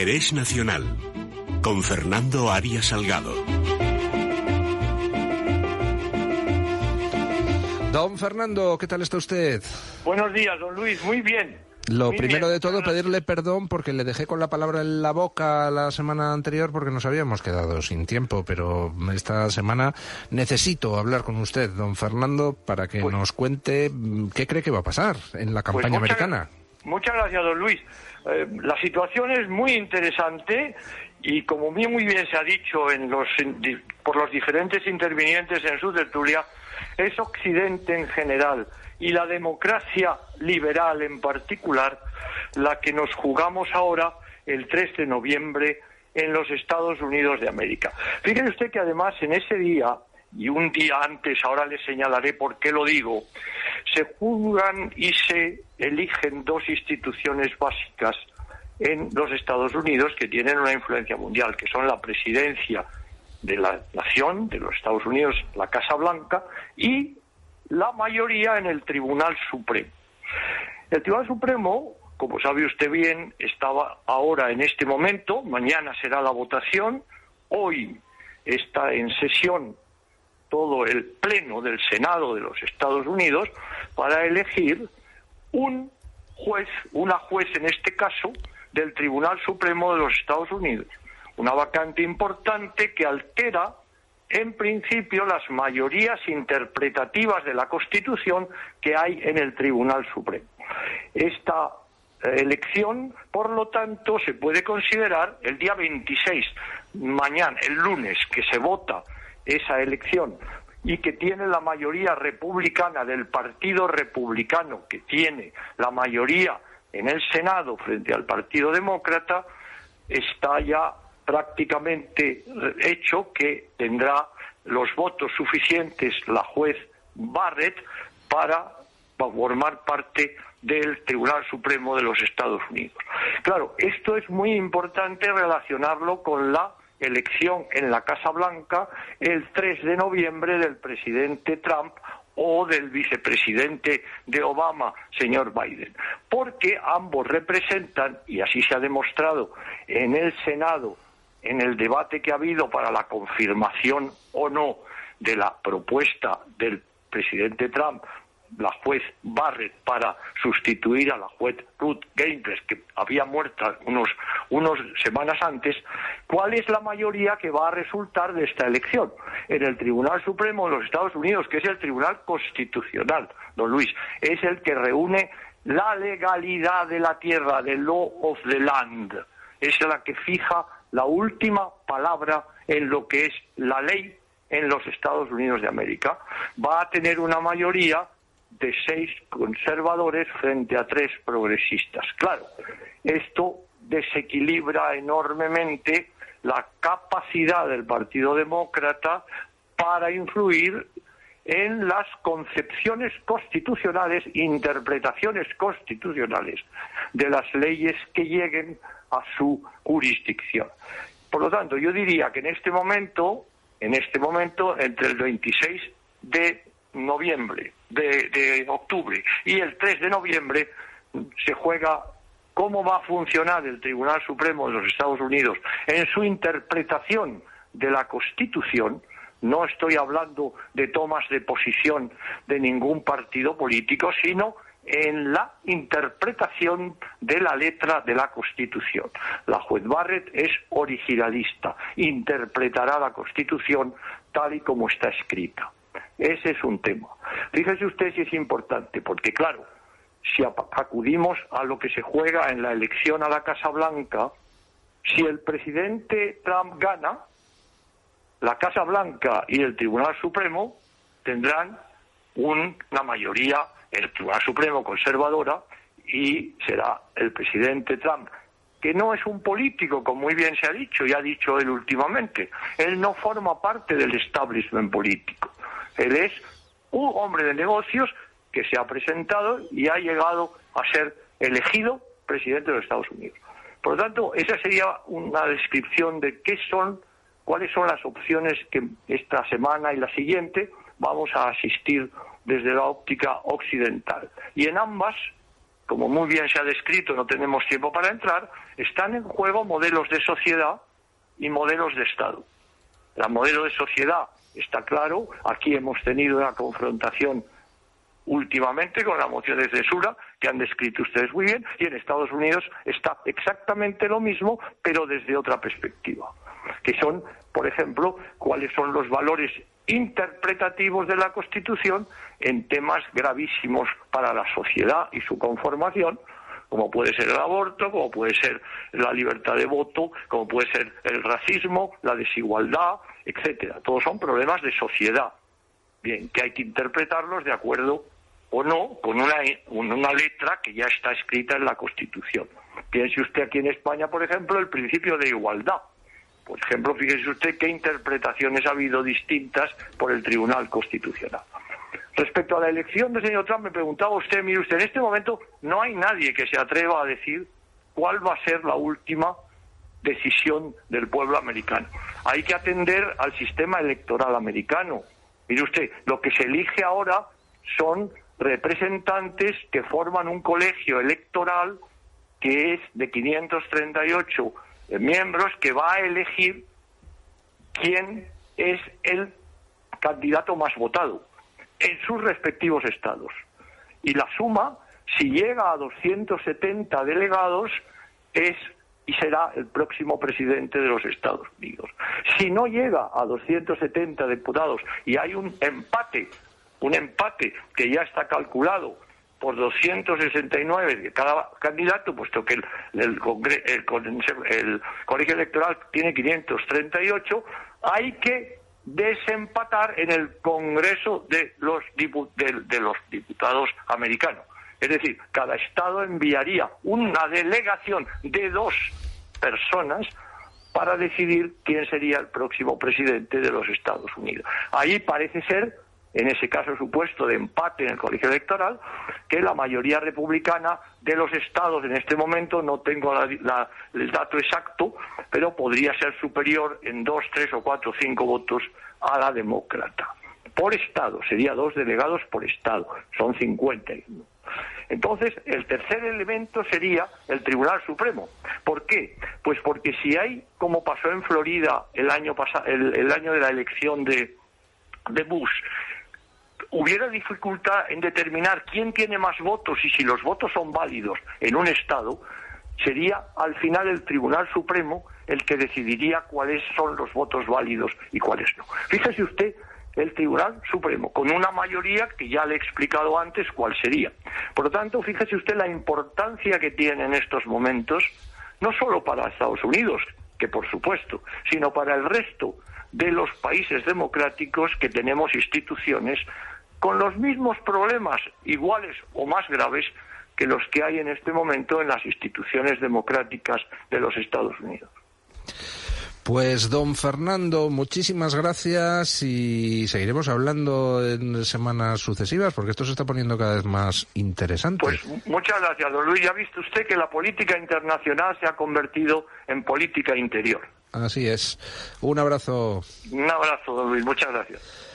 Interés Nacional con Fernando Arias Salgado. Don Fernando, ¿qué tal está usted? Buenos días, don Luis, muy bien. Lo Muy primero bien. de todo, pedirle perdón porque le dejé con la palabra en la boca la semana anterior porque nos habíamos quedado sin tiempo, pero esta semana necesito hablar con usted, don Fernando, para que Pues- nos cuente mm, qué cree que va a pasar en la Pues campaña muchas- americana. Muchas gracias, don Luis. Eh, la situación es muy interesante y como muy bien se ha dicho en los, en por los diferentes intervinientes en su tertulia, es Occidente en general y la democracia liberal en particular la que nos jugamos ahora el 3 de noviembre en los Estados Unidos de América. Fíjese usted que además en ese día y un día antes, ahora le señalaré por qué lo digo, se juzgan y se eligen dos instituciones básicas en los Estados Unidos que tienen una influencia mundial, que son la presidencia de la nación, de los Estados Unidos, la Casa Blanca, y la mayoría en el Tribunal Supremo. El Tribunal Supremo, como sabe usted bien, estaba ahora en este momento, mañana será la votación, hoy está en sesión todo el Pleno del Senado de los Estados Unidos para elegir un juez, una juez en este caso, del Tribunal Supremo de los Estados Unidos. Una vacante importante que altera, en principio, las mayorías interpretativas de la Constitución que hay en el Tribunal Supremo. Esta eh, elección, por lo tanto, se puede considerar el día 26, mañana, el lunes, que se vota esa elección y que tiene la mayoría republicana del Partido Republicano, que tiene la mayoría en el Senado frente al Partido Demócrata, está ya prácticamente hecho que tendrá los votos suficientes la juez Barrett para formar parte del Tribunal Supremo de los Estados Unidos. Claro, esto es muy importante relacionarlo con la elección en la Casa Blanca el 3 de noviembre del presidente Trump o del vicepresidente de Obama, señor Biden, porque ambos representan, y así se ha demostrado en el Senado, en el debate que ha habido para la confirmación o no de la propuesta del presidente Trump la juez Barrett para sustituir a la juez Ruth Ginsburg, que había muerto unos, unos semanas antes, ¿cuál es la mayoría que va a resultar de esta elección? En el Tribunal Supremo de los Estados Unidos, que es el Tribunal Constitucional, don Luis, es el que reúne la legalidad de la tierra, the law of the land, es la que fija la última palabra en lo que es la ley en los Estados Unidos de América. Va a tener una mayoría de seis conservadores frente a tres progresistas. Claro, esto desequilibra enormemente la capacidad del Partido Demócrata para influir en las concepciones constitucionales, interpretaciones constitucionales de las leyes que lleguen a su jurisdicción. Por lo tanto, yo diría que en este momento, en este momento, entre el 26 de noviembre, de, de octubre y el 3 de noviembre, se juega cómo va a funcionar el Tribunal Supremo de los Estados Unidos en su interpretación de la Constitución. No estoy hablando de tomas de posición de ningún partido político, sino en la interpretación de la letra de la Constitución. La juez Barrett es originalista, interpretará la Constitución tal y como está escrita. Ese es un tema. Fíjese usted si es importante, porque claro, si acudimos a lo que se juega en la elección a la Casa Blanca, si el presidente Trump gana, la Casa Blanca y el Tribunal Supremo tendrán una mayoría el Tribunal Supremo conservadora y será el presidente Trump, que no es un político, como muy bien se ha dicho y ha dicho él últimamente. Él no forma parte del establishment político. Él es un hombre de negocios que se ha presentado y ha llegado a ser elegido presidente de los Estados Unidos. Por lo tanto, esa sería una descripción de qué son, cuáles son las opciones que esta semana y la siguiente vamos a asistir desde la óptica occidental. Y en ambas como muy bien se ha descrito, no tenemos tiempo para entrar, están en juego modelos de sociedad y modelos de Estado. El modelo de sociedad está claro, aquí hemos tenido una confrontación últimamente con las mociones de Sura, que han descrito ustedes muy bien, y en Estados Unidos está exactamente lo mismo, pero desde otra perspectiva, que son, por ejemplo, cuáles son los valores interpretativos de la Constitución en temas gravísimos para la sociedad y su conformación, como puede ser el aborto, como puede ser la libertad de voto, como puede ser el racismo, la desigualdad, etcétera. Todos son problemas de sociedad. Bien, que hay que interpretarlos de acuerdo o no con una, una letra que ya está escrita en la Constitución. Piense usted aquí en España, por ejemplo, el principio de igualdad. Por ejemplo, fíjese usted qué interpretaciones ha habido distintas por el Tribunal Constitucional. Respecto a la elección del señor Trump, me preguntaba usted, mire usted, en este momento no hay nadie que se atreva a decir cuál va a ser la última decisión del pueblo americano. Hay que atender al sistema electoral americano. Mire usted, lo que se elige ahora son representantes que forman un colegio electoral que es de 538 miembros que va a elegir quién es el candidato más votado en sus respectivos estados. Y la suma, si llega a 270 delegados, es y será el próximo presidente de los Estados Unidos. Si no llega a 270 diputados y hay un empate, un empate que ya está calculado por 269 de cada candidato, puesto que el, el, colegio electoral tiene 538, hay que desempatar en el Congreso de los, de, los diputados americanos. Es decir, cada estado enviaría una delegación de dos personas para decidir quién sería el próximo presidente de los Estados Unidos. Ahí parece ser en ese caso supuesto de empate en el colegio electoral, que la mayoría republicana de los estados en este momento, no tengo el dato exacto, pero podría ser superior en dos, tres o cuatro o cinco votos a la demócrata. Por estado, sería dos delegados por estado, son 50. Entonces, el tercer elemento sería el Tribunal Supremo. ¿Por qué? Pues porque si hay, como pasó en Florida el año, el, año de la elección de, de Bush, hubiera dificultad en determinar quién tiene más votos y si los votos son válidos en un Estado, sería al final el Tribunal Supremo el que decidiría cuáles son los votos válidos y cuáles no. Fíjese usted el Tribunal Supremo, con una mayoría que ya le he explicado antes cuál sería. Por lo tanto, fíjese usted la importancia que tiene en estos momentos, no solo para Estados Unidos, que por supuesto, sino para el resto de los países democráticos que tenemos instituciones con los mismos problemas iguales o más graves que los que hay en este momento en las instituciones democráticas de los Estados Unidos. Pues don Fernando, muchísimas gracias y seguiremos hablando en semanas sucesivas porque esto se está poniendo cada vez más interesante. Pues muchas gracias, don Luis. Ya ha visto usted que la política internacional se ha convertido en política interior. Así es. Un abrazo. Un abrazo, don Luis. Muchas gracias.